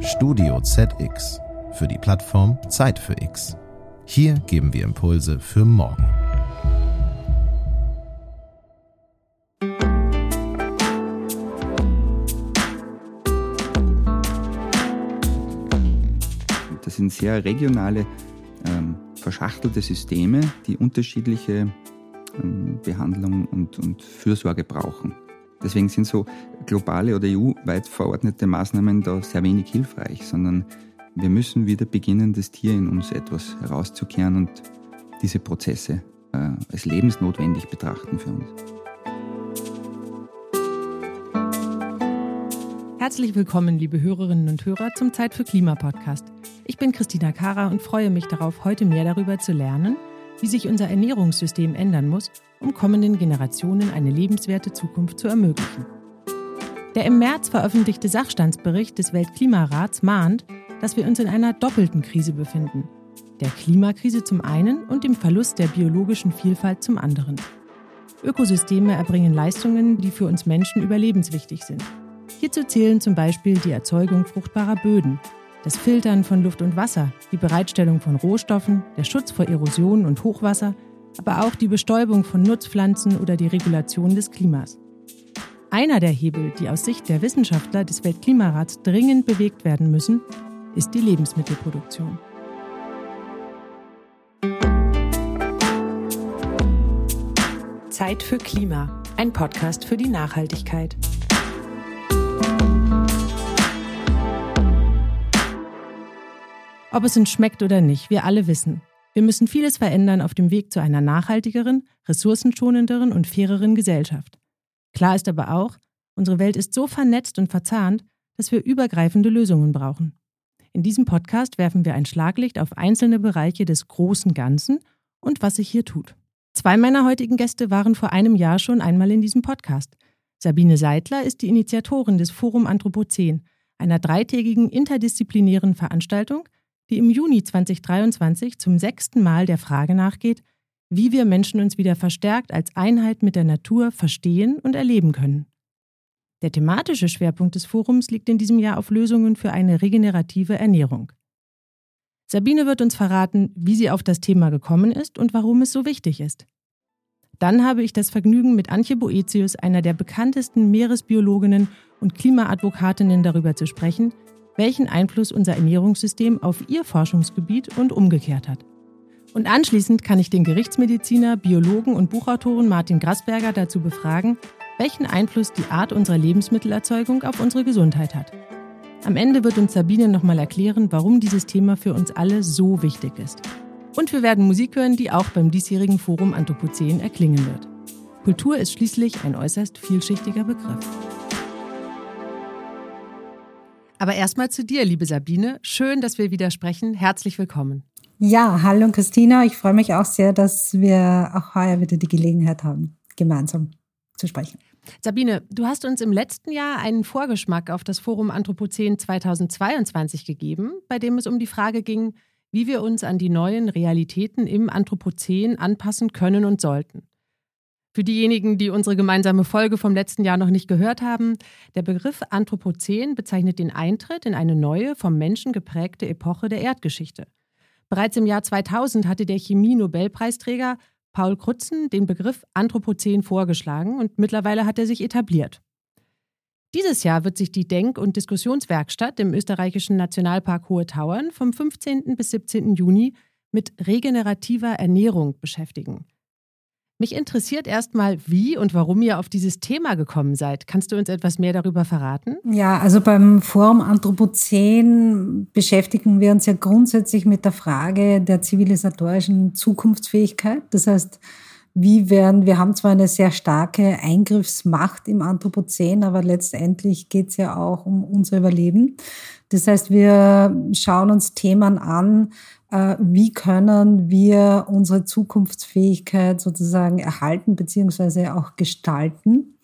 Studio ZX für die Plattform Zeit für X. Hier geben wir Impulse für morgen. Das sind sehr regionale, ähm, verschachtelte Systeme, die unterschiedliche ähm, Behandlung und, und Fürsorge brauchen. Deswegen sind so globale oder EU-weit verordnete Maßnahmen da sehr wenig hilfreich, sondern wir müssen wieder beginnen, das Tier in uns etwas herauszukehren und diese Prozesse äh, als lebensnotwendig betrachten für uns. Herzlich willkommen, liebe Hörerinnen und Hörer, zum Zeit für Klima Podcast. Ich bin Christina Kara und freue mich darauf, heute mehr darüber zu lernen, wie sich unser Ernährungssystem ändern muss, um kommenden Generationen eine lebenswerte Zukunft zu ermöglichen. Der im März veröffentlichte Sachstandsbericht des Weltklimarats mahnt, dass wir uns in einer doppelten Krise befinden. Der Klimakrise zum einen und dem Verlust der biologischen Vielfalt zum anderen. Ökosysteme erbringen Leistungen, die für uns Menschen überlebenswichtig sind. Hierzu zählen zum Beispiel die Erzeugung fruchtbarer Böden, das Filtern von Luft und Wasser, die Bereitstellung von Rohstoffen, der Schutz vor Erosion und Hochwasser, aber auch die Bestäubung von Nutzpflanzen oder die Regulation des Klimas. Einer der Hebel, die aus Sicht der Wissenschaftler des Weltklimarats dringend bewegt werden müssen, ist die Lebensmittelproduktion. Zeit für Klima, ein Podcast für die Nachhaltigkeit. Ob es uns schmeckt oder nicht, wir alle wissen, wir müssen vieles verändern auf dem Weg zu einer nachhaltigeren, ressourcenschonenderen und faireren Gesellschaft. Klar ist aber auch, unsere Welt ist so vernetzt und verzahnt, dass wir übergreifende Lösungen brauchen. In diesem Podcast werfen wir ein Schlaglicht auf einzelne Bereiche des großen Ganzen und was sich hier tut. Zwei meiner heutigen Gäste waren vor einem Jahr schon einmal in diesem Podcast. Sabine Seidler ist die Initiatorin des Forum Anthropozän, einer dreitägigen interdisziplinären Veranstaltung, die im Juni 2023 zum sechsten Mal der Frage nachgeht, wie wir Menschen uns wieder verstärkt als Einheit mit der Natur verstehen und erleben können. Der thematische Schwerpunkt des Forums liegt in diesem Jahr auf Lösungen für eine regenerative Ernährung. Sabine wird uns verraten, wie sie auf das Thema gekommen ist und warum es so wichtig ist. Dann habe ich das Vergnügen, mit Antje Boetius, einer der bekanntesten Meeresbiologinnen und Klimaadvokatinnen, darüber zu sprechen, welchen Einfluss unser Ernährungssystem auf ihr Forschungsgebiet und umgekehrt hat. Und anschließend kann ich den Gerichtsmediziner, Biologen und Buchautoren Martin Grasberger dazu befragen, welchen Einfluss die Art unserer Lebensmittelerzeugung auf unsere Gesundheit hat. Am Ende wird uns Sabine nochmal erklären, warum dieses Thema für uns alle so wichtig ist. Und wir werden Musik hören, die auch beim diesjährigen Forum Anthropozän erklingen wird. Kultur ist schließlich ein äußerst vielschichtiger Begriff. Aber erstmal zu dir, liebe Sabine. Schön, dass wir wieder sprechen. Herzlich willkommen. Ja, hallo Christina. Ich freue mich auch sehr, dass wir auch heuer wieder die Gelegenheit haben, gemeinsam zu sprechen. Sabine, du hast uns im letzten Jahr einen Vorgeschmack auf das Forum Anthropozän 2022 gegeben, bei dem es um die Frage ging, wie wir uns an die neuen Realitäten im Anthropozän anpassen können und sollten. Für diejenigen, die unsere gemeinsame Folge vom letzten Jahr noch nicht gehört haben, der Begriff Anthropozän bezeichnet den Eintritt in eine neue, vom Menschen geprägte Epoche der Erdgeschichte. Bereits im Jahr 2000 hatte der Chemie-Nobelpreisträger Paul Krutzen den Begriff Anthropozän vorgeschlagen und mittlerweile hat er sich etabliert. Dieses Jahr wird sich die Denk- und Diskussionswerkstatt im österreichischen Nationalpark Hohe Tauern vom 15. bis 17. Juni mit regenerativer Ernährung beschäftigen. Mich interessiert erstmal, wie und warum ihr auf dieses Thema gekommen seid. Kannst du uns etwas mehr darüber verraten? Ja, also beim Forum Anthropozän beschäftigen wir uns ja grundsätzlich mit der Frage der zivilisatorischen Zukunftsfähigkeit. Das heißt, wie werden, wir haben zwar eine sehr starke Eingriffsmacht im Anthropozän, aber letztendlich geht es ja auch um unser Überleben. Das heißt, wir schauen uns Themen an, wie können wir unsere Zukunftsfähigkeit sozusagen erhalten beziehungsweise auch gestalten.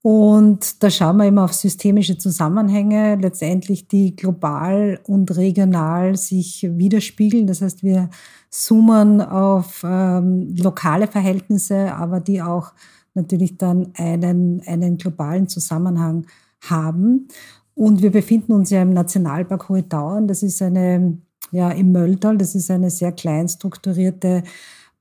Und da schauen wir immer auf systemische Zusammenhänge, letztendlich die global und regional sich widerspiegeln. Das heißt, wir zoomen auf ähm, lokale Verhältnisse, aber die auch natürlich dann einen, einen globalen Zusammenhang haben. Und wir befinden uns ja im Nationalpark Hohe Tauern. Das ist eine, ja, im Mölltal, das ist eine sehr klein strukturierte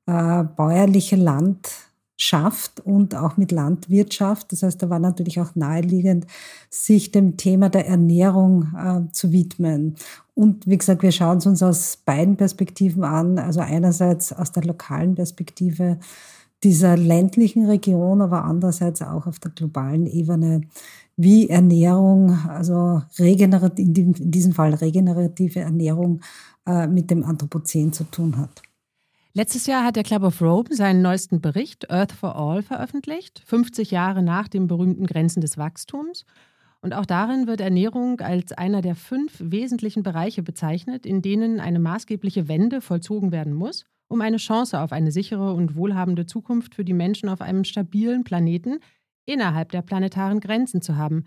äh, bäuerliche Landschaft und auch mit Landwirtschaft. Das heißt, da war natürlich auch naheliegend, sich dem Thema der Ernährung äh, zu widmen. Und wie gesagt, wir schauen es uns aus beiden Perspektiven an. Also einerseits aus der lokalen Perspektive dieser ländlichen Region, aber andererseits auch auf der globalen Ebene wie Ernährung, also regenerativ, in diesem Fall regenerative Ernährung, äh, mit dem Anthropozän zu tun hat. Letztes Jahr hat der Club of Rome seinen neuesten Bericht Earth for All veröffentlicht, 50 Jahre nach den berühmten Grenzen des Wachstums. Und auch darin wird Ernährung als einer der fünf wesentlichen Bereiche bezeichnet, in denen eine maßgebliche Wende vollzogen werden muss, um eine Chance auf eine sichere und wohlhabende Zukunft für die Menschen auf einem stabilen Planeten innerhalb der planetaren Grenzen zu haben.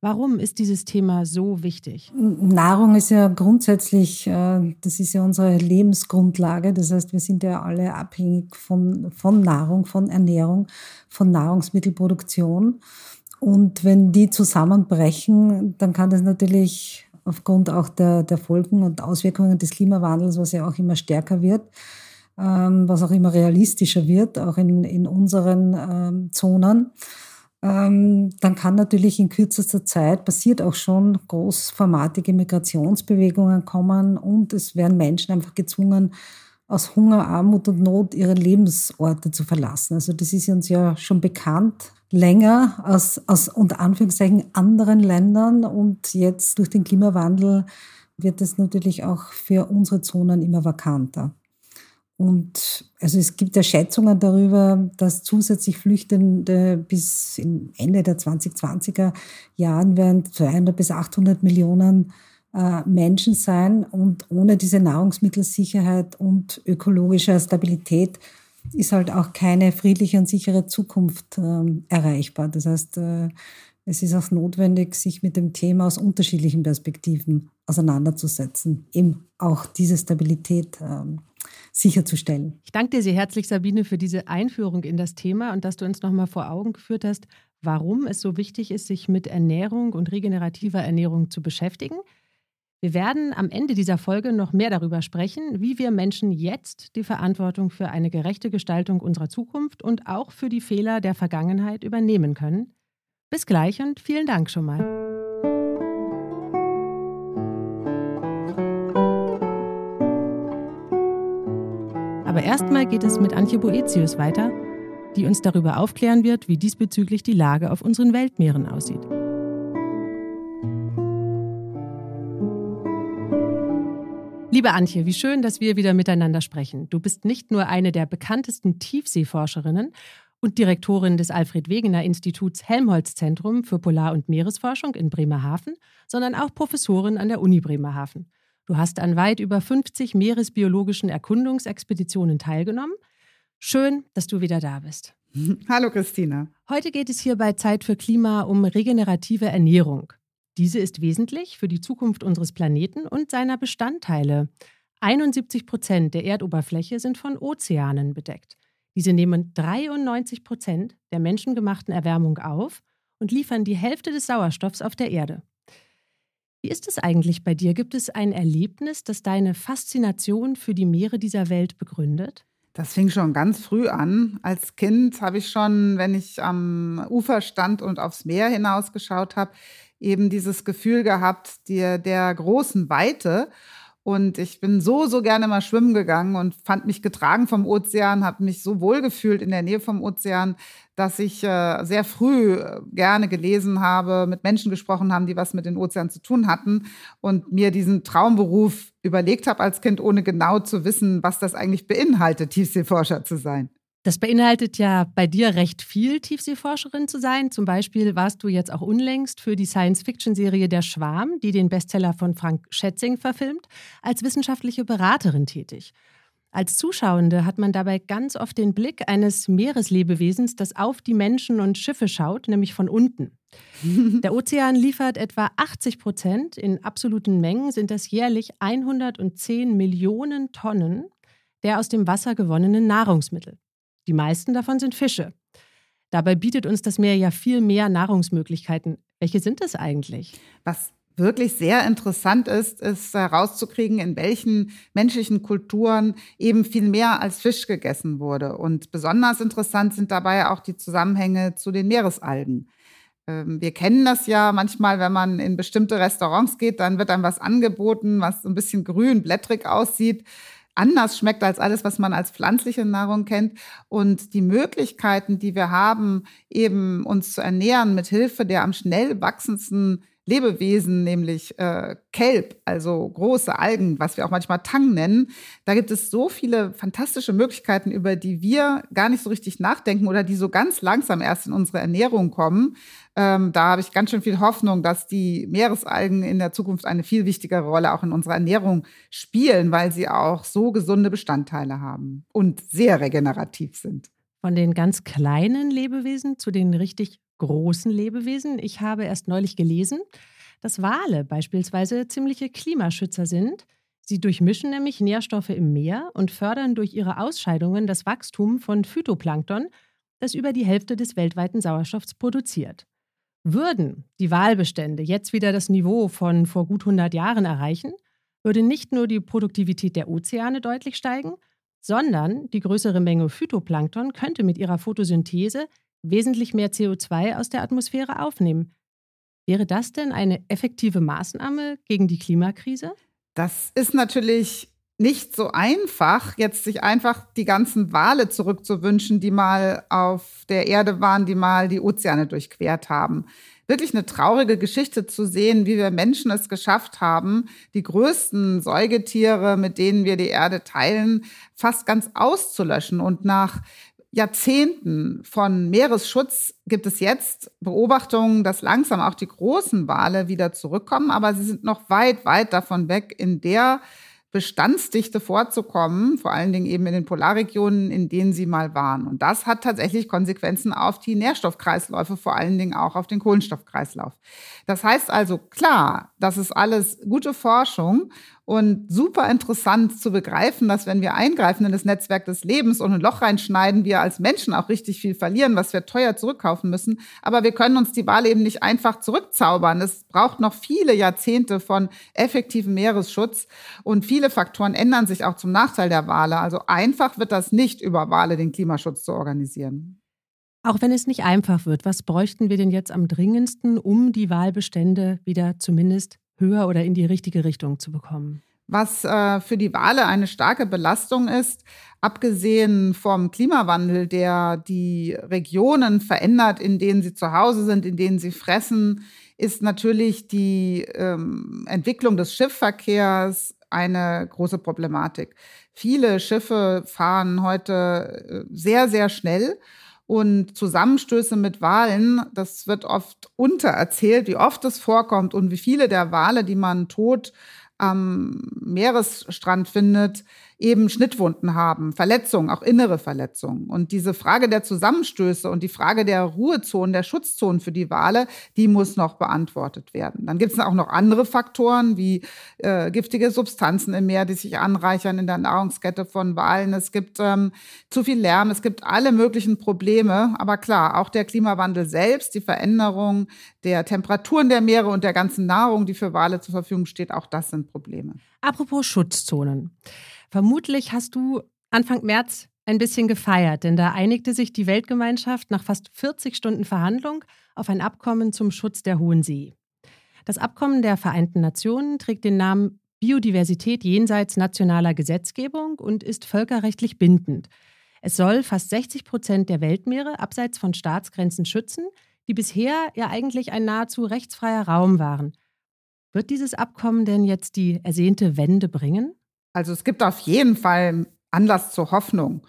Warum ist dieses Thema so wichtig? Nahrung ist ja grundsätzlich, äh, das ist ja unsere Lebensgrundlage. Das heißt, wir sind ja alle abhängig von, von Nahrung, von Ernährung, von Nahrungsmittelproduktion. Und wenn die zusammenbrechen, dann kann das natürlich aufgrund auch der, der Folgen und Auswirkungen des Klimawandels, was ja auch immer stärker wird, ähm, was auch immer realistischer wird, auch in, in unseren ähm, Zonen, dann kann natürlich in kürzester Zeit, passiert auch schon, großformatige Migrationsbewegungen kommen und es werden Menschen einfach gezwungen, aus Hunger, Armut und Not ihre Lebensorte zu verlassen. Also das ist uns ja schon bekannt, länger aus, aus unter Anführungszeichen anderen Ländern und jetzt durch den Klimawandel wird es natürlich auch für unsere Zonen immer vakanter. Und also es gibt ja Schätzungen darüber, dass zusätzlich Flüchtende bis Ende der 2020er Jahren werden 200 bis 800 Millionen äh, Menschen sein. Und ohne diese Nahrungsmittelsicherheit und ökologische Stabilität ist halt auch keine friedliche und sichere Zukunft äh, erreichbar. Das heißt, äh, es ist auch notwendig, sich mit dem Thema aus unterschiedlichen Perspektiven auseinanderzusetzen, eben auch diese Stabilität ähm, sicherzustellen. Ich danke dir sehr herzlich, Sabine, für diese Einführung in das Thema und dass du uns nochmal vor Augen geführt hast, warum es so wichtig ist, sich mit Ernährung und regenerativer Ernährung zu beschäftigen. Wir werden am Ende dieser Folge noch mehr darüber sprechen, wie wir Menschen jetzt die Verantwortung für eine gerechte Gestaltung unserer Zukunft und auch für die Fehler der Vergangenheit übernehmen können. Bis gleich und vielen Dank schon mal. Aber erstmal geht es mit Antje Boetius weiter, die uns darüber aufklären wird, wie diesbezüglich die Lage auf unseren Weltmeeren aussieht. Liebe Antje, wie schön, dass wir wieder miteinander sprechen. Du bist nicht nur eine der bekanntesten Tiefseeforscherinnen und Direktorin des Alfred Wegener Instituts Helmholtz Zentrum für Polar- und Meeresforschung in Bremerhaven, sondern auch Professorin an der Uni Bremerhaven. Du hast an weit über 50 meeresbiologischen Erkundungsexpeditionen teilgenommen. Schön, dass du wieder da bist. Hallo Christina. Heute geht es hier bei Zeit für Klima um regenerative Ernährung. Diese ist wesentlich für die Zukunft unseres Planeten und seiner Bestandteile. 71 Prozent der Erdoberfläche sind von Ozeanen bedeckt. Diese nehmen 93 Prozent der menschengemachten Erwärmung auf und liefern die Hälfte des Sauerstoffs auf der Erde. Wie ist es eigentlich bei dir? Gibt es ein Erlebnis, das deine Faszination für die Meere dieser Welt begründet? Das fing schon ganz früh an. Als Kind habe ich schon, wenn ich am Ufer stand und aufs Meer hinausgeschaut habe, eben dieses Gefühl gehabt der, der großen Weite. Und ich bin so, so gerne mal schwimmen gegangen und fand mich getragen vom Ozean, habe mich so wohl gefühlt in der Nähe vom Ozean, dass ich äh, sehr früh äh, gerne gelesen habe, mit Menschen gesprochen haben, die was mit den Ozeanen zu tun hatten und mir diesen Traumberuf überlegt habe als Kind, ohne genau zu wissen, was das eigentlich beinhaltet, Tiefseeforscher zu sein. Das beinhaltet ja bei dir recht viel, Tiefseeforscherin zu sein. Zum Beispiel warst du jetzt auch unlängst für die Science-Fiction-Serie Der Schwarm, die den Bestseller von Frank Schätzing verfilmt, als wissenschaftliche Beraterin tätig. Als Zuschauende hat man dabei ganz oft den Blick eines Meereslebewesens, das auf die Menschen und Schiffe schaut, nämlich von unten. Der Ozean liefert etwa 80 Prozent. In absoluten Mengen sind das jährlich 110 Millionen Tonnen der aus dem Wasser gewonnenen Nahrungsmittel. Die meisten davon sind Fische. Dabei bietet uns das Meer ja viel mehr Nahrungsmöglichkeiten. Welche sind es eigentlich? Was wirklich sehr interessant ist, ist herauszukriegen, in welchen menschlichen Kulturen eben viel mehr als Fisch gegessen wurde. Und besonders interessant sind dabei auch die Zusammenhänge zu den Meeresalgen. Ähm, wir kennen das ja manchmal, wenn man in bestimmte Restaurants geht, dann wird einem was angeboten, was so ein bisschen grün, blättrig aussieht anders schmeckt als alles, was man als pflanzliche Nahrung kennt. Und die Möglichkeiten, die wir haben, eben uns zu ernähren mit Hilfe der am schnell wachsendsten Lebewesen, nämlich äh, Kelp, also große Algen, was wir auch manchmal Tang nennen. Da gibt es so viele fantastische Möglichkeiten, über die wir gar nicht so richtig nachdenken oder die so ganz langsam erst in unsere Ernährung kommen. Ähm, da habe ich ganz schön viel Hoffnung, dass die Meeresalgen in der Zukunft eine viel wichtigere Rolle auch in unserer Ernährung spielen, weil sie auch so gesunde Bestandteile haben und sehr regenerativ sind. Von den ganz kleinen Lebewesen zu den richtig großen Lebewesen. Ich habe erst neulich gelesen, dass Wale beispielsweise ziemliche Klimaschützer sind. Sie durchmischen nämlich Nährstoffe im Meer und fördern durch ihre Ausscheidungen das Wachstum von Phytoplankton, das über die Hälfte des weltweiten Sauerstoffs produziert. Würden die Walbestände jetzt wieder das Niveau von vor gut 100 Jahren erreichen, würde nicht nur die Produktivität der Ozeane deutlich steigen, sondern die größere Menge Phytoplankton könnte mit ihrer Photosynthese wesentlich mehr CO2 aus der Atmosphäre aufnehmen. Wäre das denn eine effektive Maßnahme gegen die Klimakrise? Das ist natürlich nicht so einfach, jetzt sich einfach die ganzen Wale zurückzuwünschen, die mal auf der Erde waren, die mal die Ozeane durchquert haben. Wirklich eine traurige Geschichte zu sehen, wie wir Menschen es geschafft haben, die größten Säugetiere, mit denen wir die Erde teilen, fast ganz auszulöschen. Und nach Jahrzehnten von Meeresschutz gibt es jetzt Beobachtungen, dass langsam auch die großen Wale wieder zurückkommen, aber sie sind noch weit, weit davon weg, in der Bestandsdichte vorzukommen, vor allen Dingen eben in den Polarregionen, in denen sie mal waren. Und das hat tatsächlich Konsequenzen auf die Nährstoffkreisläufe, vor allen Dingen auch auf den Kohlenstoffkreislauf. Das heißt also klar, das ist alles gute Forschung und super interessant zu begreifen, dass wenn wir eingreifen in das Netzwerk des Lebens und ein Loch reinschneiden, wir als Menschen auch richtig viel verlieren, was wir teuer zurückkaufen müssen. Aber wir können uns die Wahl eben nicht einfach zurückzaubern. Es braucht noch viele Jahrzehnte von effektivem Meeresschutz und viele Faktoren ändern sich auch zum Nachteil der Wale. Also einfach wird das nicht über Wale den Klimaschutz zu organisieren. Auch wenn es nicht einfach wird, was bräuchten wir denn jetzt am dringendsten, um die Wahlbestände wieder zumindest höher oder in die richtige Richtung zu bekommen. Was äh, für die Wale eine starke Belastung ist, abgesehen vom Klimawandel, der die Regionen verändert, in denen sie zu Hause sind, in denen sie fressen, ist natürlich die ähm, Entwicklung des Schiffverkehrs eine große Problematik. Viele Schiffe fahren heute äh, sehr, sehr schnell und Zusammenstöße mit Walen, das wird oft untererzählt, wie oft es vorkommt und wie viele der Wale, die man tot am Meeresstrand findet, eben Schnittwunden haben, Verletzungen, auch innere Verletzungen. Und diese Frage der Zusammenstöße und die Frage der Ruhezonen, der Schutzzonen für die Wale, die muss noch beantwortet werden. Dann gibt es auch noch andere Faktoren wie äh, giftige Substanzen im Meer, die sich anreichern in der Nahrungskette von Walen. Es gibt ähm, zu viel Lärm, es gibt alle möglichen Probleme. Aber klar, auch der Klimawandel selbst, die Veränderung der Temperaturen der Meere und der ganzen Nahrung, die für Wale zur Verfügung steht, auch das sind Probleme. Apropos Schutzzonen. Vermutlich hast du Anfang März ein bisschen gefeiert, denn da einigte sich die Weltgemeinschaft nach fast 40 Stunden Verhandlung auf ein Abkommen zum Schutz der Hohen See. Das Abkommen der Vereinten Nationen trägt den Namen Biodiversität jenseits nationaler Gesetzgebung und ist völkerrechtlich bindend. Es soll fast 60 Prozent der Weltmeere abseits von Staatsgrenzen schützen, die bisher ja eigentlich ein nahezu rechtsfreier Raum waren. Wird dieses Abkommen denn jetzt die ersehnte Wende bringen? Also es gibt auf jeden Fall Anlass zur Hoffnung.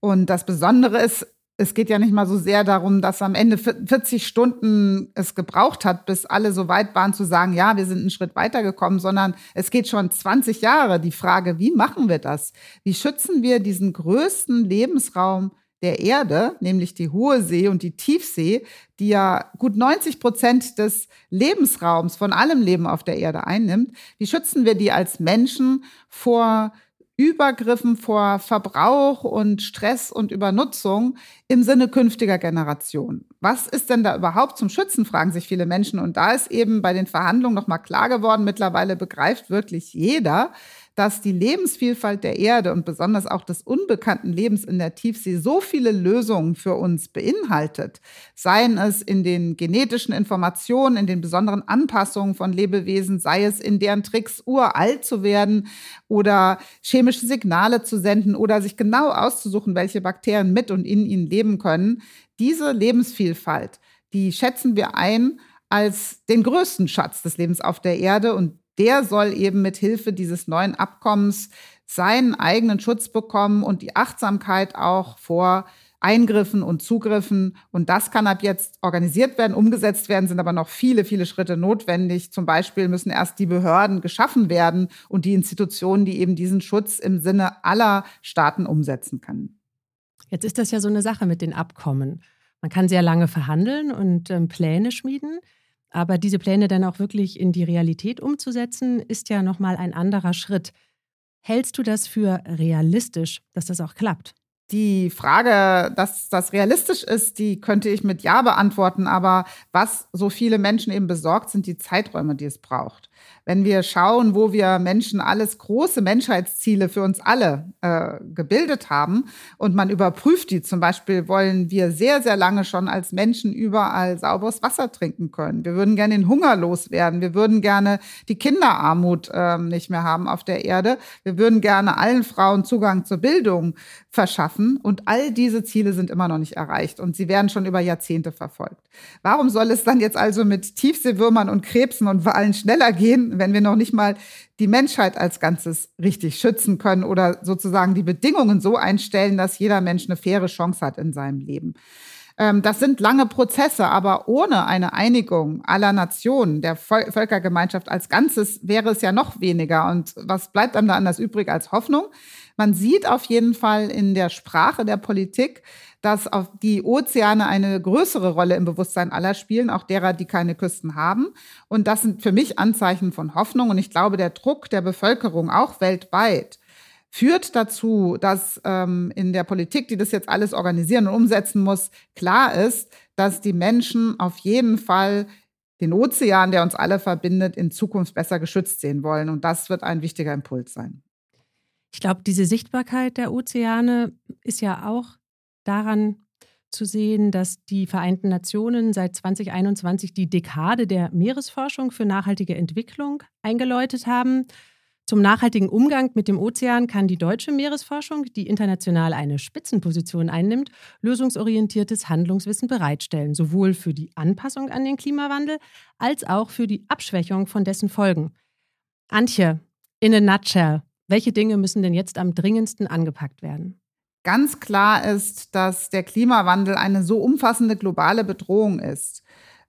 Und das Besondere ist, es geht ja nicht mal so sehr darum, dass am Ende 40 Stunden es gebraucht hat, bis alle so weit waren zu sagen, ja, wir sind einen Schritt weitergekommen, sondern es geht schon 20 Jahre die Frage, wie machen wir das? Wie schützen wir diesen größten Lebensraum der Erde, nämlich die Hohe See und die Tiefsee, die ja gut 90 Prozent des Lebensraums von allem Leben auf der Erde einnimmt, wie schützen wir die als Menschen vor Übergriffen vor Verbrauch und Stress und Übernutzung im Sinne künftiger Generationen. Was ist denn da überhaupt zum Schützen, fragen sich viele Menschen. Und da ist eben bei den Verhandlungen nochmal klar geworden, mittlerweile begreift wirklich jeder, dass die Lebensvielfalt der Erde und besonders auch des unbekannten Lebens in der Tiefsee so viele Lösungen für uns beinhaltet, seien es in den genetischen Informationen, in den besonderen Anpassungen von Lebewesen, sei es in deren Tricks, uralt zu werden oder chemische Signale zu senden oder sich genau auszusuchen, welche Bakterien mit und in ihnen leben können. Diese Lebensvielfalt, die schätzen wir ein als den größten Schatz des Lebens auf der Erde und der soll eben mit Hilfe dieses neuen Abkommens seinen eigenen Schutz bekommen und die Achtsamkeit auch vor Eingriffen und Zugriffen. Und das kann ab jetzt organisiert werden, umgesetzt werden, sind aber noch viele, viele Schritte notwendig. Zum Beispiel müssen erst die Behörden geschaffen werden und die Institutionen, die eben diesen Schutz im Sinne aller Staaten umsetzen können. Jetzt ist das ja so eine Sache mit den Abkommen. Man kann sehr lange verhandeln und ähm, Pläne schmieden. Aber diese Pläne dann auch wirklich in die Realität umzusetzen, ist ja nochmal ein anderer Schritt. Hältst du das für realistisch, dass das auch klappt? Die Frage, dass das realistisch ist, die könnte ich mit Ja beantworten. Aber was so viele Menschen eben besorgt, sind die Zeiträume, die es braucht wenn wir schauen, wo wir Menschen alles große Menschheitsziele für uns alle äh, gebildet haben und man überprüft die, zum Beispiel wollen wir sehr, sehr lange schon als Menschen überall sauberes Wasser trinken können. Wir würden gerne den Hunger loswerden. Wir würden gerne die Kinderarmut äh, nicht mehr haben auf der Erde. Wir würden gerne allen Frauen Zugang zur Bildung verschaffen. Und all diese Ziele sind immer noch nicht erreicht und sie werden schon über Jahrzehnte verfolgt. Warum soll es dann jetzt also mit Tiefseewürmern und Krebsen und Wahlen schneller gehen? Wenn wir noch nicht mal die Menschheit als Ganzes richtig schützen können oder sozusagen die Bedingungen so einstellen, dass jeder Mensch eine faire Chance hat in seinem Leben. Ähm, das sind lange Prozesse, aber ohne eine Einigung aller Nationen, der Völkergemeinschaft als Ganzes, wäre es ja noch weniger. Und was bleibt einem da anders übrig als Hoffnung? Man sieht auf jeden Fall in der Sprache der Politik, dass auf die Ozeane eine größere Rolle im Bewusstsein aller spielen, auch derer, die keine Küsten haben. Und das sind für mich Anzeichen von Hoffnung. Und ich glaube, der Druck der Bevölkerung auch weltweit führt dazu, dass ähm, in der Politik, die das jetzt alles organisieren und umsetzen muss, klar ist, dass die Menschen auf jeden Fall den Ozean, der uns alle verbindet, in Zukunft besser geschützt sehen wollen. Und das wird ein wichtiger Impuls sein. Ich glaube, diese Sichtbarkeit der Ozeane ist ja auch daran zu sehen, dass die Vereinten Nationen seit 2021 die Dekade der Meeresforschung für nachhaltige Entwicklung eingeläutet haben. Zum nachhaltigen Umgang mit dem Ozean kann die deutsche Meeresforschung, die international eine Spitzenposition einnimmt, lösungsorientiertes Handlungswissen bereitstellen, sowohl für die Anpassung an den Klimawandel als auch für die Abschwächung von dessen Folgen. Antje, in a nutshell, welche Dinge müssen denn jetzt am dringendsten angepackt werden? Ganz klar ist, dass der Klimawandel eine so umfassende globale Bedrohung ist,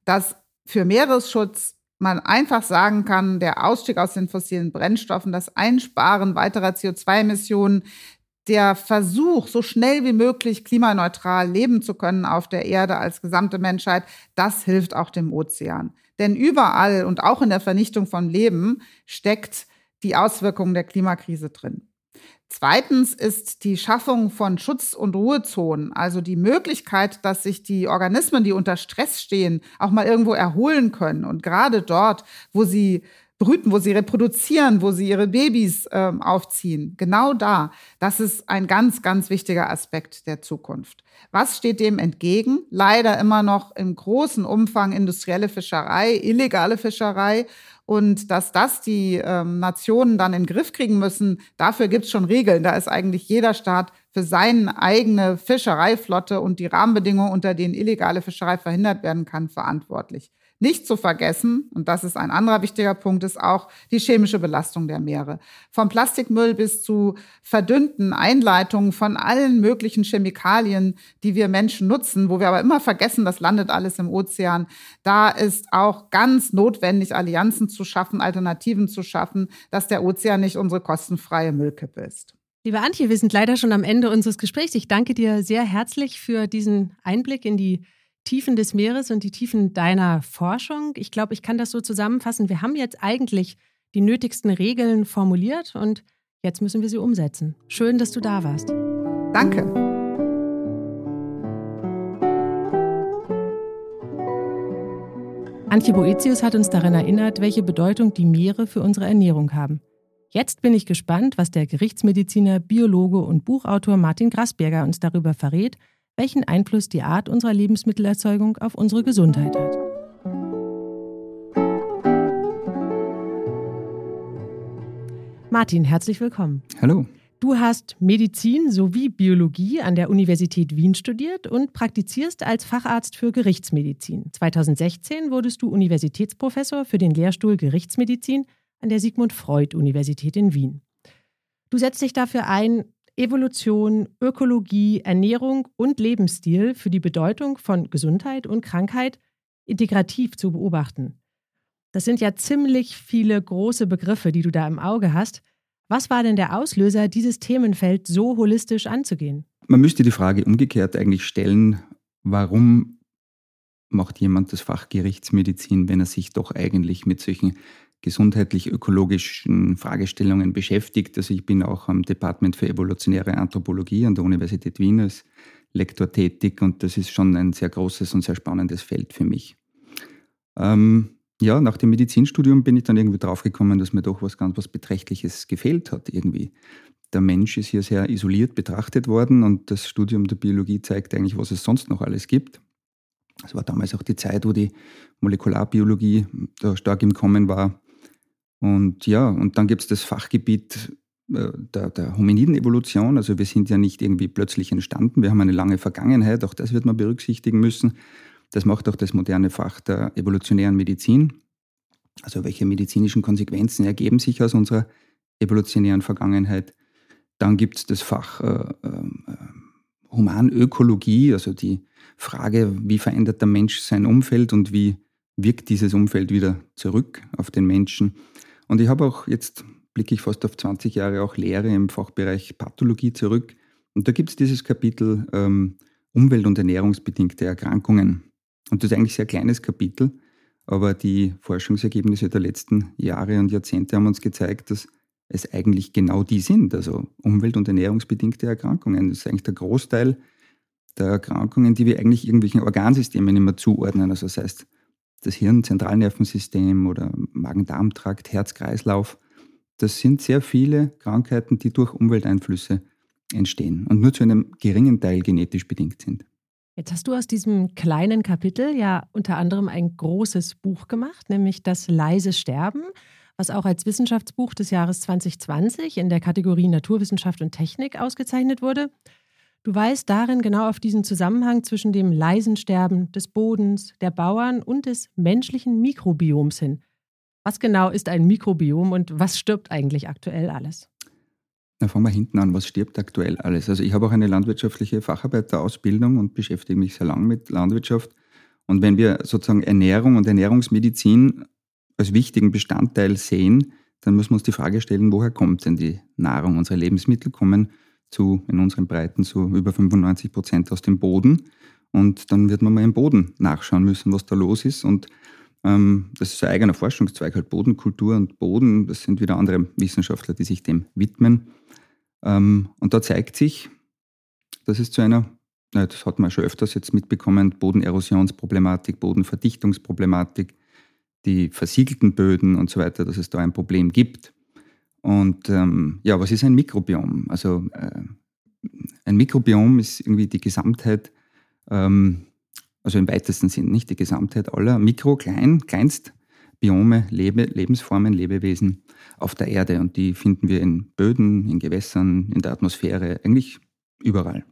dass für Meeresschutz man einfach sagen kann, der Ausstieg aus den fossilen Brennstoffen, das Einsparen weiterer CO2-Emissionen, der Versuch, so schnell wie möglich klimaneutral leben zu können auf der Erde als gesamte Menschheit, das hilft auch dem Ozean. Denn überall und auch in der Vernichtung von Leben steckt die Auswirkung der Klimakrise drin. Zweitens ist die Schaffung von Schutz- und Ruhezonen, also die Möglichkeit, dass sich die Organismen, die unter Stress stehen, auch mal irgendwo erholen können. Und gerade dort, wo sie brüten, wo sie reproduzieren, wo sie ihre Babys äh, aufziehen, genau da, das ist ein ganz, ganz wichtiger Aspekt der Zukunft. Was steht dem entgegen? Leider immer noch im großen Umfang industrielle Fischerei, illegale Fischerei und dass das die ähm, Nationen dann in den Griff kriegen müssen, dafür gibt es schon Regeln. Da ist eigentlich jeder Staat für seine eigene Fischereiflotte und die Rahmenbedingungen, unter denen illegale Fischerei verhindert werden kann, verantwortlich. Nicht zu vergessen, und das ist ein anderer wichtiger Punkt, ist auch die chemische Belastung der Meere. Vom Plastikmüll bis zu verdünnten Einleitungen von allen möglichen Chemikalien, die wir Menschen nutzen, wo wir aber immer vergessen, das landet alles im Ozean. Da ist auch ganz notwendig, Allianzen zu schaffen, Alternativen zu schaffen, dass der Ozean nicht unsere kostenfreie Müllkippe ist. Liebe Antje, wir sind leider schon am Ende unseres Gesprächs. Ich danke dir sehr herzlich für diesen Einblick in die Tiefen des Meeres und die Tiefen deiner Forschung. Ich glaube, ich kann das so zusammenfassen. Wir haben jetzt eigentlich die nötigsten Regeln formuliert und Jetzt müssen wir sie umsetzen. Schön, dass du da warst. Danke. Antje Boetius hat uns daran erinnert, welche Bedeutung die Meere für unsere Ernährung haben. Jetzt bin ich gespannt, was der Gerichtsmediziner, Biologe und Buchautor Martin Grasberger uns darüber verrät, welchen Einfluss die Art unserer Lebensmittelerzeugung auf unsere Gesundheit hat. Martin, herzlich willkommen. Hallo. Du hast Medizin sowie Biologie an der Universität Wien studiert und praktizierst als Facharzt für Gerichtsmedizin. 2016 wurdest du Universitätsprofessor für den Lehrstuhl Gerichtsmedizin an der Sigmund Freud Universität in Wien. Du setzt dich dafür ein, Evolution, Ökologie, Ernährung und Lebensstil für die Bedeutung von Gesundheit und Krankheit integrativ zu beobachten. Das sind ja ziemlich viele große Begriffe, die du da im Auge hast. Was war denn der Auslöser, dieses Themenfeld so holistisch anzugehen? Man müsste die Frage umgekehrt eigentlich stellen, warum macht jemand das Fach Gerichtsmedizin, wenn er sich doch eigentlich mit solchen gesundheitlich-ökologischen Fragestellungen beschäftigt. Also ich bin auch am Department für evolutionäre Anthropologie an der Universität Wien als Lektor tätig und das ist schon ein sehr großes und sehr spannendes Feld für mich. Ähm, ja, nach dem Medizinstudium bin ich dann irgendwie draufgekommen, dass mir doch was ganz was Beträchtliches gefehlt hat irgendwie. Der Mensch ist hier sehr isoliert betrachtet worden und das Studium der Biologie zeigt eigentlich, was es sonst noch alles gibt. Es war damals auch die Zeit, wo die Molekularbiologie da stark im Kommen war. Und ja, und dann gibt es das Fachgebiet äh, der, der Hominiden-Evolution. Also wir sind ja nicht irgendwie plötzlich entstanden, wir haben eine lange Vergangenheit, auch das wird man berücksichtigen müssen. Das macht auch das moderne Fach der evolutionären Medizin. Also welche medizinischen Konsequenzen ergeben sich aus unserer evolutionären Vergangenheit. Dann gibt es das Fach äh, äh, Humanökologie, also die Frage, wie verändert der Mensch sein Umfeld und wie wirkt dieses Umfeld wieder zurück auf den Menschen. Und ich habe auch jetzt, blicke ich fast auf 20 Jahre auch Lehre im Fachbereich Pathologie zurück. Und da gibt es dieses Kapitel ähm, Umwelt- und ernährungsbedingte Erkrankungen. Und das ist eigentlich ein sehr kleines Kapitel, aber die Forschungsergebnisse der letzten Jahre und Jahrzehnte haben uns gezeigt, dass es eigentlich genau die sind, also umwelt- und ernährungsbedingte Erkrankungen. Das ist eigentlich der Großteil der Erkrankungen, die wir eigentlich irgendwelchen Organsystemen immer zuordnen. Also das heißt, das Hirn, Zentralnervensystem oder Magen-Darm-Trakt, Herz-Kreislauf. Das sind sehr viele Krankheiten, die durch Umwelteinflüsse entstehen und nur zu einem geringen Teil genetisch bedingt sind. Jetzt hast du aus diesem kleinen Kapitel ja unter anderem ein großes Buch gemacht, nämlich Das leise Sterben, was auch als Wissenschaftsbuch des Jahres 2020 in der Kategorie Naturwissenschaft und Technik ausgezeichnet wurde. Du weist darin genau auf diesen Zusammenhang zwischen dem leisen Sterben des Bodens, der Bauern und des menschlichen Mikrobioms hin. Was genau ist ein Mikrobiom und was stirbt eigentlich aktuell alles? Na, fangen wir hinten an. Was stirbt aktuell alles? Also ich habe auch eine landwirtschaftliche Facharbeiterausbildung und beschäftige mich sehr lange mit Landwirtschaft. Und wenn wir sozusagen Ernährung und Ernährungsmedizin als wichtigen Bestandteil sehen, dann müssen wir uns die Frage stellen, woher kommt denn die Nahrung? Unsere Lebensmittel kommen zu, in unseren Breiten zu über 95 Prozent aus dem Boden. Und dann wird man mal im Boden nachschauen müssen, was da los ist. Und ähm, das ist ein eigener Forschungszweig, halt Bodenkultur und Boden. Das sind wieder andere Wissenschaftler, die sich dem widmen. Ähm, und da zeigt sich, dass es zu einer, das hat man schon öfters jetzt mitbekommen, Bodenerosionsproblematik, Bodenverdichtungsproblematik, die versiegelten Böden und so weiter, dass es da ein Problem gibt. Und ähm, ja, was ist ein Mikrobiom? Also äh, ein Mikrobiom ist irgendwie die Gesamtheit, ähm, also im weitesten Sinn, nicht die Gesamtheit aller Mikro, klein, kleinst Biome, Lebe, Lebensformen, Lebewesen auf der Erde. Und die finden wir in Böden, in Gewässern, in der Atmosphäre, eigentlich überall.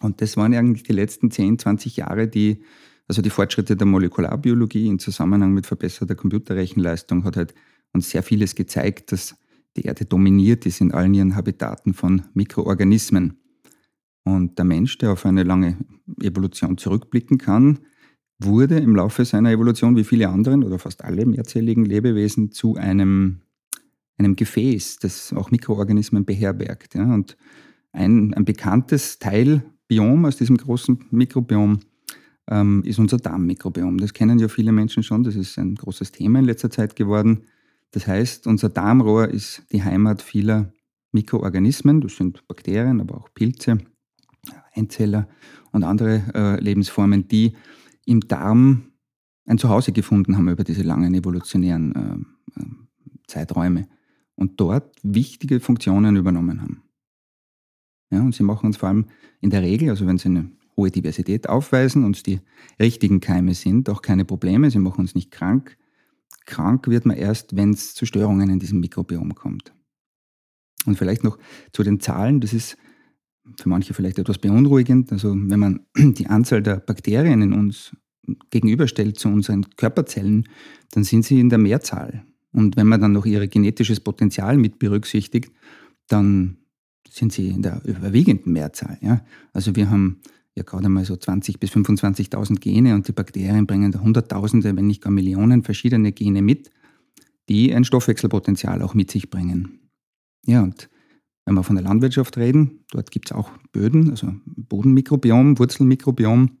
Und das waren eigentlich die letzten 10, 20 Jahre, die, also die Fortschritte der Molekularbiologie in Zusammenhang mit verbesserter Computerrechenleistung hat halt uns sehr vieles gezeigt, dass die Erde dominiert ist in allen ihren Habitaten von Mikroorganismen. Und der Mensch, der auf eine lange Evolution zurückblicken kann, wurde im Laufe seiner Evolution wie viele anderen oder fast alle mehrzelligen Lebewesen zu einem, einem Gefäß, das auch Mikroorganismen beherbergt. Ja. Und ein, ein bekanntes Teilbiom aus diesem großen Mikrobiom ähm, ist unser Darmmikrobiom. Das kennen ja viele Menschen schon, das ist ein großes Thema in letzter Zeit geworden. Das heißt, unser Darmrohr ist die Heimat vieler Mikroorganismen, das sind Bakterien, aber auch Pilze, Einzeller und andere äh, Lebensformen, die im Darm ein Zuhause gefunden haben über diese langen evolutionären äh, Zeiträume und dort wichtige Funktionen übernommen haben. Ja, und sie machen uns vor allem in der Regel, also wenn sie eine hohe Diversität aufweisen und die richtigen Keime sind, auch keine Probleme, sie machen uns nicht krank. Krank wird man erst, wenn es zu Störungen in diesem Mikrobiom kommt. Und vielleicht noch zu den Zahlen, das ist für manche vielleicht etwas beunruhigend. Also wenn man die Anzahl der Bakterien in uns gegenüberstellt zu unseren Körperzellen, dann sind sie in der Mehrzahl. Und wenn man dann noch ihr genetisches Potenzial mit berücksichtigt, dann sind sie in der überwiegenden Mehrzahl. Ja? Also wir haben ja gerade mal so 20.000 bis 25.000 Gene und die Bakterien bringen da Hunderttausende, wenn nicht gar Millionen verschiedene Gene mit, die ein Stoffwechselpotenzial auch mit sich bringen. Ja, und wenn wir von der Landwirtschaft reden, dort gibt es auch Böden, also Bodenmikrobiom, Wurzelmikrobiom,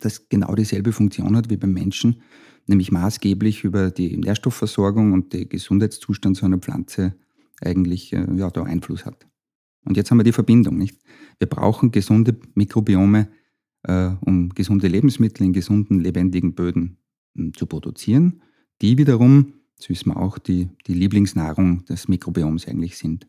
das genau dieselbe Funktion hat wie beim Menschen, nämlich maßgeblich über die Nährstoffversorgung und den Gesundheitszustand so einer Pflanze eigentlich äh, ja, da Einfluss hat. Und jetzt haben wir die Verbindung, nicht? Wir brauchen gesunde Mikrobiome, äh, um gesunde Lebensmittel in gesunden, lebendigen Böden äh, zu produzieren, die wiederum, das wissen wir auch, die, die Lieblingsnahrung des Mikrobioms eigentlich sind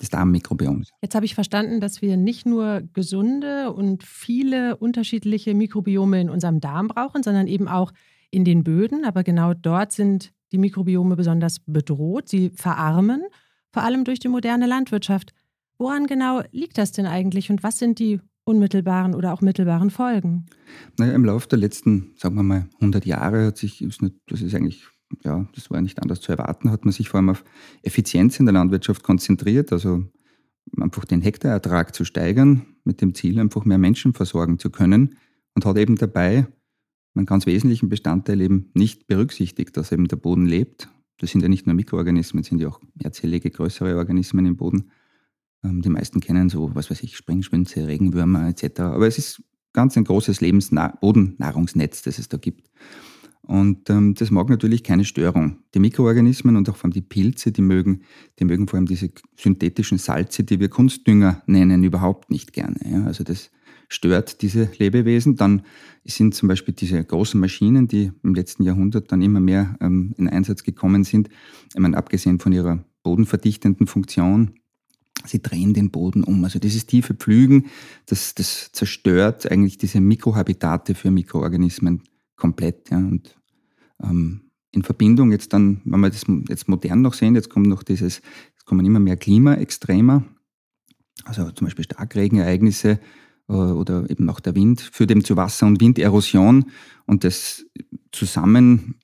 des Darmmikrobioms. Jetzt habe ich verstanden, dass wir nicht nur gesunde und viele unterschiedliche Mikrobiome in unserem Darm brauchen, sondern eben auch in den Böden. Aber genau dort sind die Mikrobiome besonders bedroht. Sie verarmen, vor allem durch die moderne Landwirtschaft. Woran genau liegt das denn eigentlich und was sind die unmittelbaren oder auch mittelbaren Folgen? Naja, im Laufe der letzten, sagen wir mal, 100 Jahre hat sich, das ist eigentlich ja, das war nicht anders zu erwarten, hat man sich vor allem auf Effizienz in der Landwirtschaft konzentriert, also einfach den Hektarertrag zu steigern, mit dem Ziel, einfach mehr Menschen versorgen zu können und hat eben dabei einen ganz wesentlichen Bestandteil eben nicht berücksichtigt, dass eben der Boden lebt. Das sind ja nicht nur Mikroorganismen, das sind ja auch mehrzellige, größere Organismen im Boden. Ähm, die meisten kennen so, was weiß ich, Springschwünze, Regenwürmer etc. Aber es ist ganz ein großes Lebensbodennahrungsnetz, das es da gibt. Und ähm, das mag natürlich keine Störung. Die Mikroorganismen und auch vor allem die Pilze, die mögen, die mögen vor allem diese synthetischen Salze, die wir Kunstdünger nennen, überhaupt nicht gerne. Ja? Also das stört diese Lebewesen. Dann sind zum Beispiel diese großen Maschinen, die im letzten Jahrhundert dann immer mehr ähm, in Einsatz gekommen sind, ich meine, abgesehen von ihrer bodenverdichtenden Funktion, sie drehen den Boden um. Also dieses tiefe Pflügen, das, das zerstört eigentlich diese Mikrohabitate für Mikroorganismen komplett. Ja. Und ähm, in Verbindung jetzt dann, wenn wir das jetzt modern noch sehen, jetzt kommt noch dieses, es kommen immer mehr Klimaextremer, also zum Beispiel Starkregenereignisse äh, oder eben auch der Wind führt eben zu Wasser- und Winderosion und das zusammen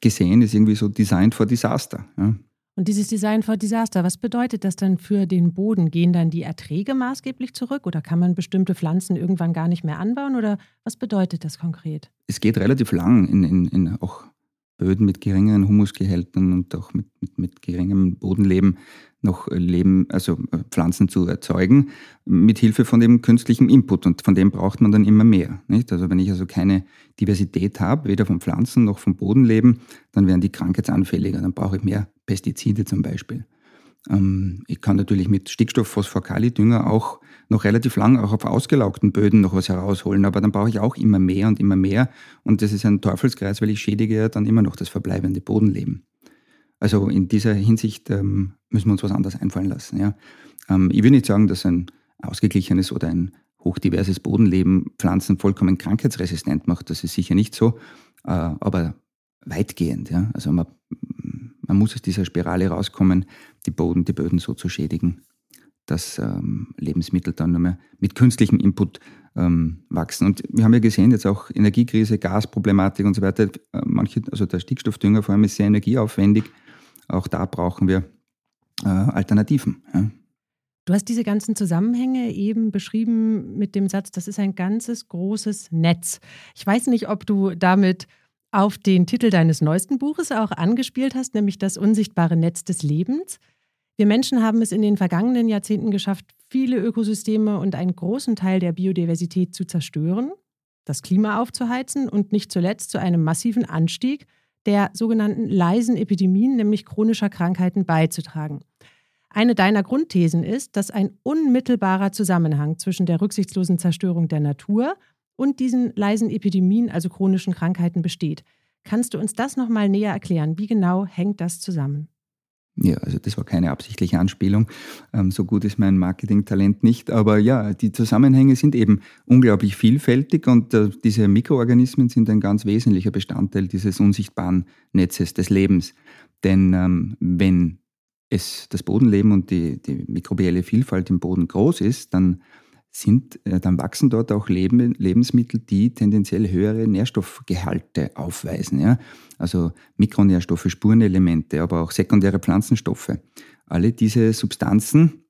gesehen ist irgendwie so Design for Disaster. Ja. Und dieses Design for Disaster, was bedeutet das dann für den Boden? Gehen dann die Erträge maßgeblich zurück oder kann man bestimmte Pflanzen irgendwann gar nicht mehr anbauen oder was bedeutet das konkret? Es geht relativ lang in, in, in auch Böden mit geringeren Humusgehältern und auch mit, mit, mit geringem Bodenleben noch Leben, also äh, Pflanzen zu erzeugen, mit Hilfe von dem künstlichen Input. Und von dem braucht man dann immer mehr. Nicht? Also wenn ich also keine Diversität habe, weder von Pflanzen noch vom Bodenleben, dann werden die krankheitsanfälliger. Dann brauche ich mehr Pestizide zum Beispiel. Ähm, ich kann natürlich mit Stickstoff, Phosphor, Kali, Dünger auch noch relativ lang auch auf ausgelaugten Böden noch was herausholen, aber dann brauche ich auch immer mehr und immer mehr und das ist ein Teufelskreis, weil ich schädige ja dann immer noch das verbleibende Bodenleben. Also in dieser Hinsicht ähm, müssen wir uns was anderes einfallen lassen. Ja. Ähm, ich will nicht sagen, dass ein ausgeglichenes oder ein hochdiverses Bodenleben Pflanzen vollkommen krankheitsresistent macht. Das ist sicher nicht so, äh, aber weitgehend. Ja. Also man man muss aus dieser Spirale rauskommen, die Boden, die Böden so zu schädigen, dass ähm, Lebensmittel dann nur mehr mit künstlichem Input ähm, wachsen. Und wir haben ja gesehen, jetzt auch Energiekrise, Gasproblematik und so weiter. Äh, manche, also der Stickstoffdünger vor allem ist sehr energieaufwendig. Auch da brauchen wir äh, Alternativen. Ja. Du hast diese ganzen Zusammenhänge eben beschrieben mit dem Satz, das ist ein ganzes großes Netz. Ich weiß nicht, ob du damit auf den Titel deines neuesten Buches auch angespielt hast, nämlich das unsichtbare Netz des Lebens. Wir Menschen haben es in den vergangenen Jahrzehnten geschafft, viele Ökosysteme und einen großen Teil der Biodiversität zu zerstören, das Klima aufzuheizen und nicht zuletzt zu einem massiven Anstieg der sogenannten leisen Epidemien, nämlich chronischer Krankheiten, beizutragen. Eine deiner Grundthesen ist, dass ein unmittelbarer Zusammenhang zwischen der rücksichtslosen Zerstörung der Natur und diesen leisen Epidemien, also chronischen Krankheiten, besteht. Kannst du uns das nochmal näher erklären? Wie genau hängt das zusammen? Ja, also das war keine absichtliche Anspielung. Ähm, so gut ist mein Marketingtalent nicht. Aber ja, die Zusammenhänge sind eben unglaublich vielfältig und äh, diese Mikroorganismen sind ein ganz wesentlicher Bestandteil dieses unsichtbaren Netzes des Lebens. Denn ähm, wenn es das Bodenleben und die, die mikrobielle Vielfalt im Boden groß ist, dann sind, äh, dann wachsen dort auch Leben, Lebensmittel, die tendenziell höhere Nährstoffgehalte aufweisen. Ja? Also Mikronährstoffe, Spurenelemente, aber auch sekundäre Pflanzenstoffe. Alle diese Substanzen,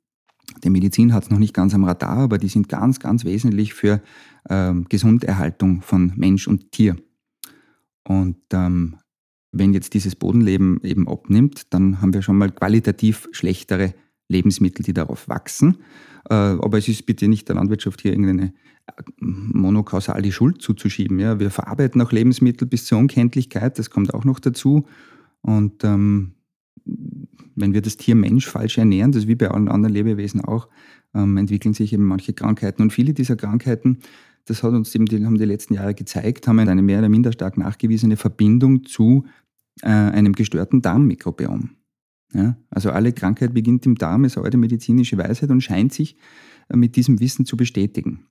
die Medizin hat es noch nicht ganz am Radar, aber die sind ganz, ganz wesentlich für ähm, Gesunderhaltung von Mensch und Tier. Und ähm, wenn jetzt dieses Bodenleben eben abnimmt, dann haben wir schon mal qualitativ schlechtere Lebensmittel, die darauf wachsen. Äh, aber es ist bitte nicht der Landwirtschaft hier irgendeine monokausale Schuld zuzuschieben. Ja. Wir verarbeiten auch Lebensmittel bis zur Unkenntlichkeit, das kommt auch noch dazu. Und ähm, wenn wir das Tier Mensch falsch ernähren, das ist wie bei allen anderen Lebewesen auch, ähm, entwickeln sich eben manche Krankheiten. Und viele dieser Krankheiten, das hat uns eben die, haben die letzten Jahre gezeigt, haben eine mehr oder minder stark nachgewiesene Verbindung zu äh, einem gestörten Darmmikrobiom. Ja? Also alle Krankheit beginnt im Darm, ist alte medizinische Weisheit und scheint sich äh, mit diesem Wissen zu bestätigen.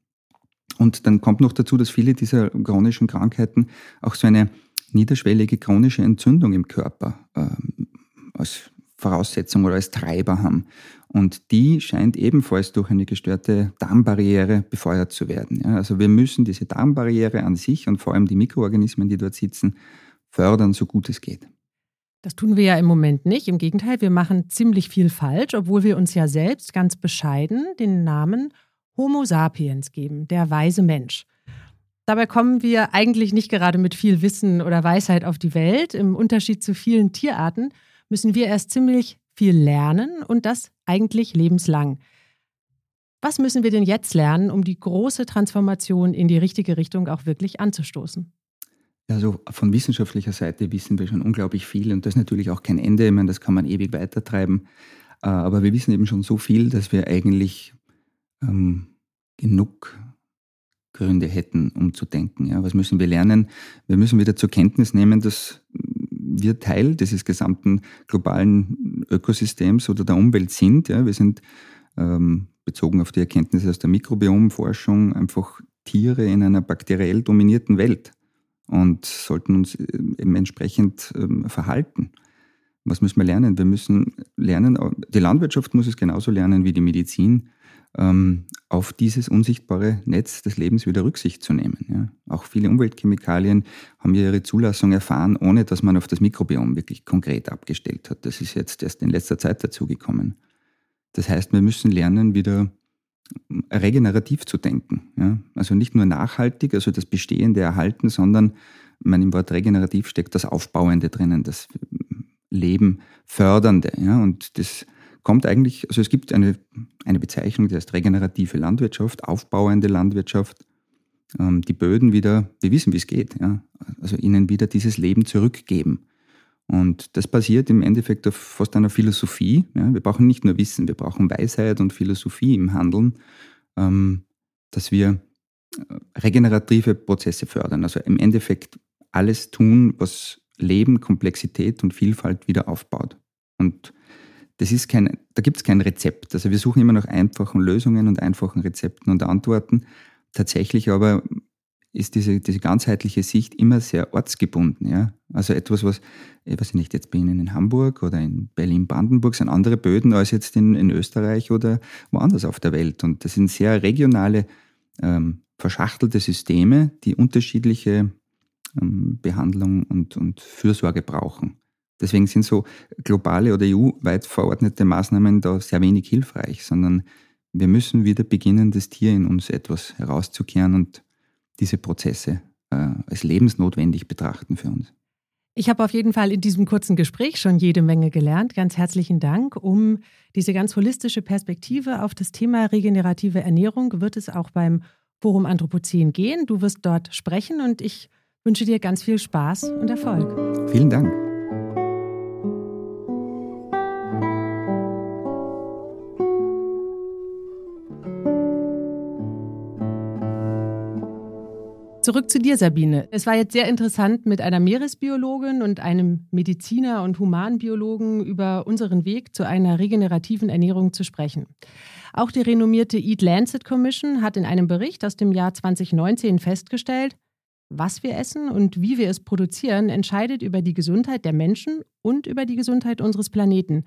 Und dann kommt noch dazu, dass viele dieser chronischen Krankheiten auch so eine niederschwellige chronische Entzündung im Körper äh, als Voraussetzung oder als Treiber haben. Und die scheint ebenfalls durch eine gestörte Darmbarriere befeuert zu werden. Ja, also wir müssen diese Darmbarriere an sich und vor allem die Mikroorganismen, die dort sitzen, fördern, so gut es geht. Das tun wir ja im Moment nicht. Im Gegenteil, wir machen ziemlich viel falsch, obwohl wir uns ja selbst ganz bescheiden den Namen Homo sapiens geben, der weise Mensch. Dabei kommen wir eigentlich nicht gerade mit viel Wissen oder Weisheit auf die Welt. Im Unterschied zu vielen Tierarten müssen wir erst ziemlich viel lernen und das eigentlich lebenslang. Was müssen wir denn jetzt lernen, um die große Transformation in die richtige Richtung auch wirklich anzustoßen? Also von wissenschaftlicher Seite wissen wir schon unglaublich viel und das ist natürlich auch kein Ende. Ich meine, das kann man ewig weitertreiben. Äh, aber wir wissen eben schon so viel, dass wir eigentlich ähm, genug Gründe hätten, um zu denken. Ja, was müssen wir lernen? Wir müssen wieder zur Kenntnis nehmen, dass wir Teil dieses gesamten globalen Ökosystems oder der Umwelt sind. Ja, wir sind ähm, bezogen auf die Erkenntnisse aus der Mikrobiomforschung einfach Tiere in einer bakteriell dominierten Welt und sollten uns äh, eben entsprechend ähm, verhalten. Was müssen wir lernen? Wir müssen lernen, die Landwirtschaft muss es genauso lernen wie die Medizin, ähm, auf dieses unsichtbare Netz des Lebens wieder Rücksicht zu nehmen. Auch viele Umweltchemikalien haben ihre Zulassung erfahren, ohne dass man auf das Mikrobiom wirklich konkret abgestellt hat. Das ist jetzt erst in letzter Zeit dazugekommen. Das heißt, wir müssen lernen, wieder regenerativ zu denken. Ja? Also nicht nur nachhaltig, also das Bestehende erhalten, sondern meine, im Wort regenerativ steckt das Aufbauende drinnen, das Leben fördernde. Ja? Und das kommt eigentlich, also es gibt eine, eine Bezeichnung, die heißt regenerative Landwirtschaft, aufbauende Landwirtschaft, ähm, die Böden wieder, wir wissen, wie es geht, ja? also ihnen wieder dieses Leben zurückgeben. Und das basiert im Endeffekt auf fast einer Philosophie. Ja, wir brauchen nicht nur Wissen, wir brauchen Weisheit und Philosophie im Handeln, ähm, dass wir äh, regenerative Prozesse fördern. Also im Endeffekt alles tun, was Leben, Komplexität und Vielfalt wieder aufbaut. Und das ist kein, da gibt es kein Rezept. Also wir suchen immer nach einfachen Lösungen und einfachen Rezepten und Antworten. Tatsächlich aber ist diese, diese ganzheitliche Sicht immer sehr ortsgebunden. Ja? Also etwas, was, ich weiß nicht, jetzt bei Ihnen in Hamburg oder in Berlin-Brandenburg sind andere Böden als jetzt in, in Österreich oder woanders auf der Welt. Und das sind sehr regionale, ähm, verschachtelte Systeme, die unterschiedliche ähm, Behandlung und, und Fürsorge brauchen. Deswegen sind so globale oder EU-weit verordnete Maßnahmen da sehr wenig hilfreich, sondern wir müssen wieder beginnen, das Tier in uns etwas herauszukehren und diese Prozesse äh, als lebensnotwendig betrachten für uns. Ich habe auf jeden Fall in diesem kurzen Gespräch schon jede Menge gelernt. Ganz herzlichen Dank. Um diese ganz holistische Perspektive auf das Thema regenerative Ernährung wird es auch beim Forum Anthropozän gehen. Du wirst dort sprechen und ich wünsche dir ganz viel Spaß und Erfolg. Vielen Dank. Zurück zu dir, Sabine. Es war jetzt sehr interessant, mit einer Meeresbiologin und einem Mediziner und Humanbiologen über unseren Weg zu einer regenerativen Ernährung zu sprechen. Auch die renommierte Eat Lancet Commission hat in einem Bericht aus dem Jahr 2019 festgestellt, was wir essen und wie wir es produzieren, entscheidet über die Gesundheit der Menschen und über die Gesundheit unseres Planeten.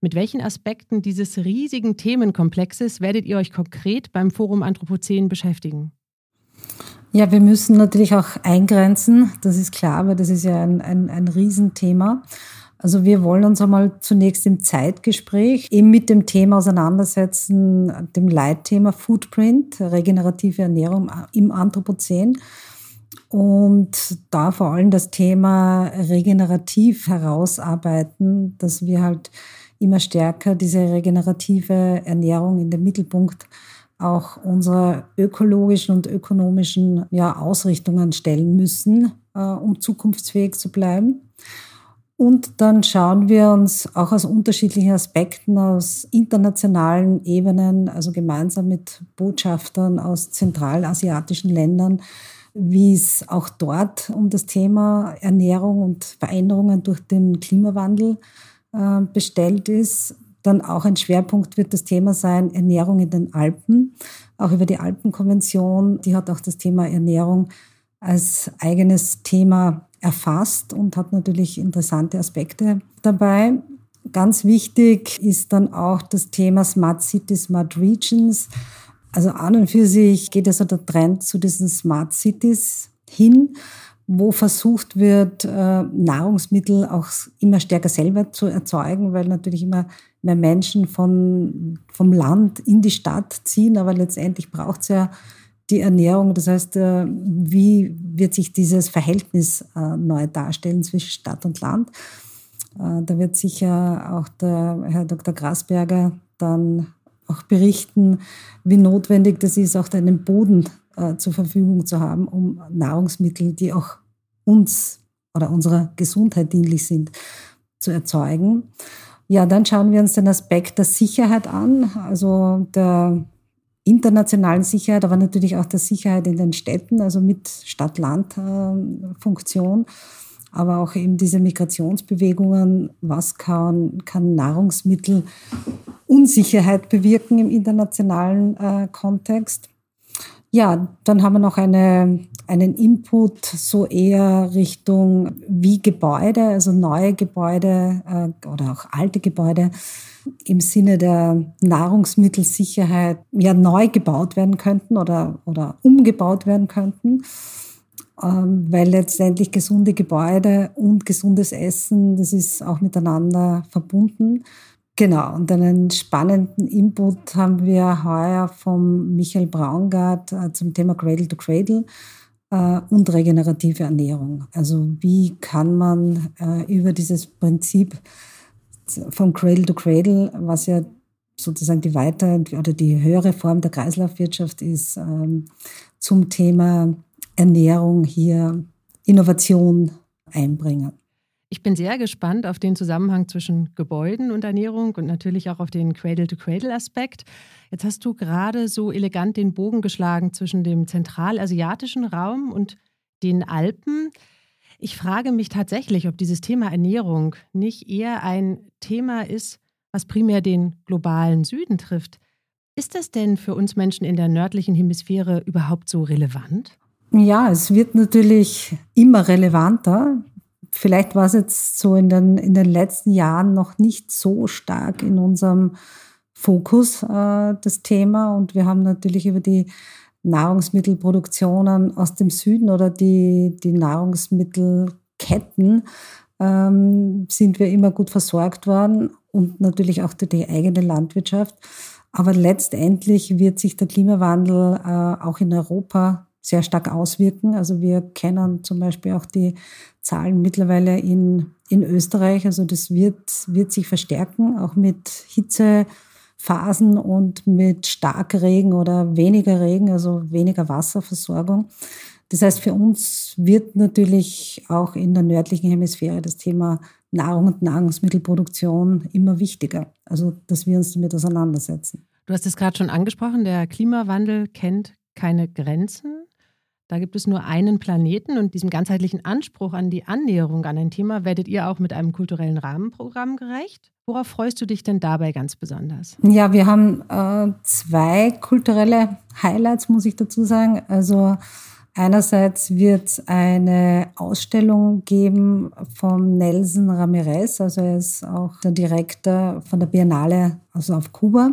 Mit welchen Aspekten dieses riesigen Themenkomplexes werdet ihr euch konkret beim Forum Anthropozän beschäftigen? Ja, wir müssen natürlich auch eingrenzen, das ist klar, weil das ist ja ein, ein, ein Riesenthema. Also wir wollen uns einmal zunächst im Zeitgespräch eben mit dem Thema auseinandersetzen, dem Leitthema Footprint, regenerative Ernährung im Anthropozän. Und da vor allem das Thema regenerativ herausarbeiten, dass wir halt immer stärker diese regenerative Ernährung in den Mittelpunkt auch unsere ökologischen und ökonomischen ja, Ausrichtungen stellen müssen, äh, um zukunftsfähig zu bleiben. Und dann schauen wir uns auch aus unterschiedlichen Aspekten, aus internationalen Ebenen, also gemeinsam mit Botschaftern aus zentralasiatischen Ländern, wie es auch dort um das Thema Ernährung und Veränderungen durch den Klimawandel äh, bestellt ist. Dann auch ein Schwerpunkt wird das Thema sein Ernährung in den Alpen. Auch über die Alpenkonvention, die hat auch das Thema Ernährung als eigenes Thema erfasst und hat natürlich interessante Aspekte dabei. Ganz wichtig ist dann auch das Thema Smart Cities, Smart Regions. Also an und für sich geht also der Trend zu diesen Smart Cities hin wo versucht wird, äh, Nahrungsmittel auch immer stärker selber zu erzeugen, weil natürlich immer mehr Menschen von, vom Land in die Stadt ziehen, aber letztendlich braucht es ja die Ernährung. Das heißt, äh, wie wird sich dieses Verhältnis äh, neu darstellen zwischen Stadt und Land? Da wird sicher auch der Herr Dr. Grasberger dann auch berichten, wie notwendig das ist, auch einen Boden zur Verfügung zu haben, um Nahrungsmittel, die auch uns oder unserer Gesundheit dienlich sind, zu erzeugen. Ja, dann schauen wir uns den Aspekt der Sicherheit an, also der internationalen Sicherheit, aber natürlich auch der Sicherheit in den Städten, also mit Stadt-Land-Funktion, aber auch eben diese Migrationsbewegungen, was kann, kann Nahrungsmittel Unsicherheit bewirken im internationalen äh, Kontext. Ja, dann haben wir noch eine, einen Input so eher Richtung wie Gebäude, also neue Gebäude äh, oder auch alte Gebäude im Sinne der Nahrungsmittelsicherheit ja neu gebaut werden könnten oder, oder umgebaut werden könnten, ähm, weil letztendlich gesunde Gebäude und gesundes Essen, das ist auch miteinander verbunden. Genau, und einen spannenden Input haben wir heuer vom Michael Braungart äh, zum Thema Cradle to Cradle und regenerative Ernährung. Also wie kann man äh, über dieses Prinzip vom Cradle to Cradle, was ja sozusagen die weiter oder die höhere Form der Kreislaufwirtschaft ist, ähm, zum Thema Ernährung hier Innovation einbringen. Ich bin sehr gespannt auf den Zusammenhang zwischen Gebäuden und Ernährung und natürlich auch auf den Cradle-to-Cradle-Aspekt. Jetzt hast du gerade so elegant den Bogen geschlagen zwischen dem zentralasiatischen Raum und den Alpen. Ich frage mich tatsächlich, ob dieses Thema Ernährung nicht eher ein Thema ist, was primär den globalen Süden trifft. Ist das denn für uns Menschen in der nördlichen Hemisphäre überhaupt so relevant? Ja, es wird natürlich immer relevanter vielleicht war es jetzt so in den, in den letzten Jahren noch nicht so stark in unserem Fokus, äh, das Thema. Und wir haben natürlich über die Nahrungsmittelproduktionen aus dem Süden oder die, die Nahrungsmittelketten ähm, sind wir immer gut versorgt worden und natürlich auch durch die eigene Landwirtschaft. Aber letztendlich wird sich der Klimawandel äh, auch in Europa sehr stark auswirken. Also wir kennen zum Beispiel auch die Zahlen mittlerweile in, in Österreich. Also das wird, wird sich verstärken, auch mit Hitzephasen und mit Starkregen oder weniger Regen, also weniger Wasserversorgung. Das heißt, für uns wird natürlich auch in der nördlichen Hemisphäre das Thema Nahrung und Nahrungsmittelproduktion immer wichtiger. Also, dass wir uns damit auseinandersetzen. Du hast es gerade schon angesprochen, der Klimawandel kennt keine Grenzen. Da gibt es nur einen Planeten und diesem ganzheitlichen Anspruch an die Annäherung an ein Thema werdet ihr auch mit einem kulturellen Rahmenprogramm gerecht. Worauf freust du dich denn dabei ganz besonders? Ja, wir haben äh, zwei kulturelle Highlights, muss ich dazu sagen. Also Einerseits wird es eine Ausstellung geben von Nelson Ramirez, also er ist auch der Direktor von der Biennale, also auf Kuba.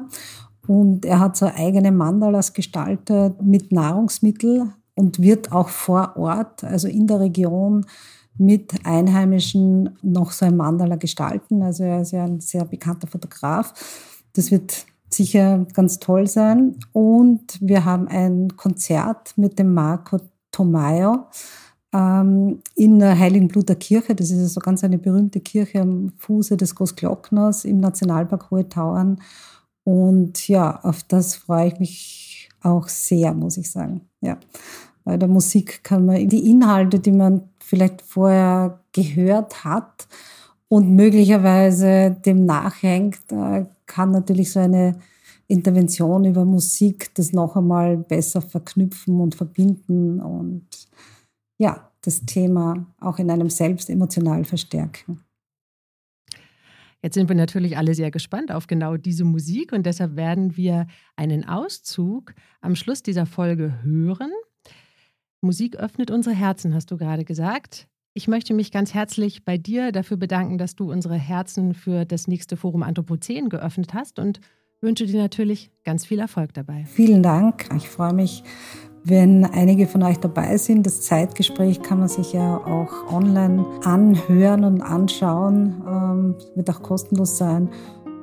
Und er hat so eigene Mandalas gestaltet mit Nahrungsmitteln und wird auch vor Ort, also in der Region, mit Einheimischen noch so ein Mandala gestalten. Also er ist ja ein sehr bekannter Fotograf. Das wird sicher ganz toll sein. Und wir haben ein Konzert mit dem Marco Tomayo ähm, in der Heiligenbluter Kirche. Das ist also ganz eine berühmte Kirche am Fuße des Großglockners im Nationalpark Hohe Tauern. Und ja, auf das freue ich mich auch sehr, muss ich sagen. Ja. Bei der Musik kann man die Inhalte, die man vielleicht vorher gehört hat und möglicherweise dem nachhängt, kann natürlich so eine Intervention über Musik das noch einmal besser verknüpfen und verbinden und ja, das Thema auch in einem selbst emotional verstärken. Jetzt sind wir natürlich alle sehr gespannt auf genau diese Musik und deshalb werden wir einen Auszug am Schluss dieser Folge hören. Musik öffnet unsere Herzen, hast du gerade gesagt. Ich möchte mich ganz herzlich bei dir dafür bedanken, dass du unsere Herzen für das nächste Forum Anthropozän geöffnet hast und wünsche dir natürlich ganz viel Erfolg dabei. Vielen Dank. Ich freue mich, wenn einige von euch dabei sind. Das Zeitgespräch kann man sich ja auch online anhören und anschauen. Ähm, wird auch kostenlos sein.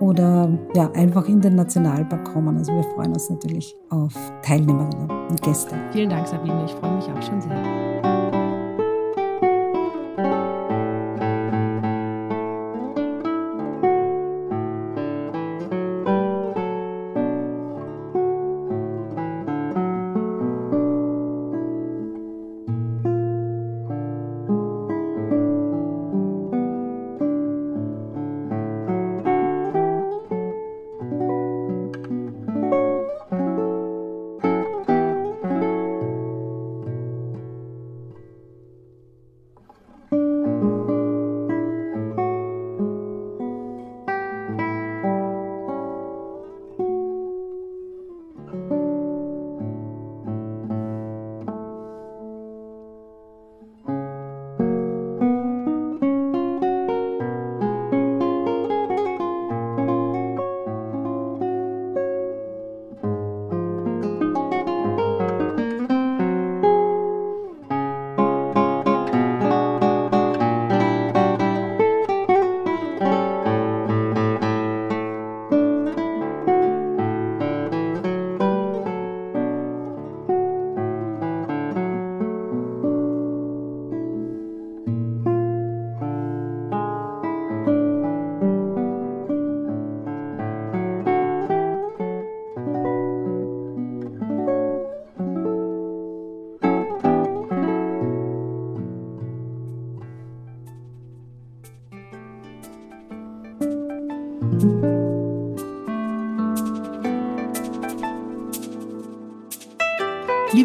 Oder ja, einfach in den Nationalpark kommen. Also wir freuen uns natürlich auf Teilnehmerinnen und Gäste. Vielen Dank, Sabine. Ich freue mich auch schon sehr.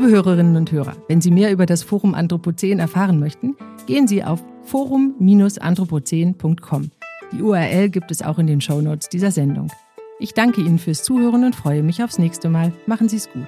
Hörerinnen und Hörer, wenn Sie mehr über das Forum Anthropozän erfahren möchten, gehen Sie auf forum-anthropozän.com. Die URL gibt es auch in den Shownotes dieser Sendung. Ich danke Ihnen fürs Zuhören und freue mich aufs nächste Mal. Machen Sie es gut.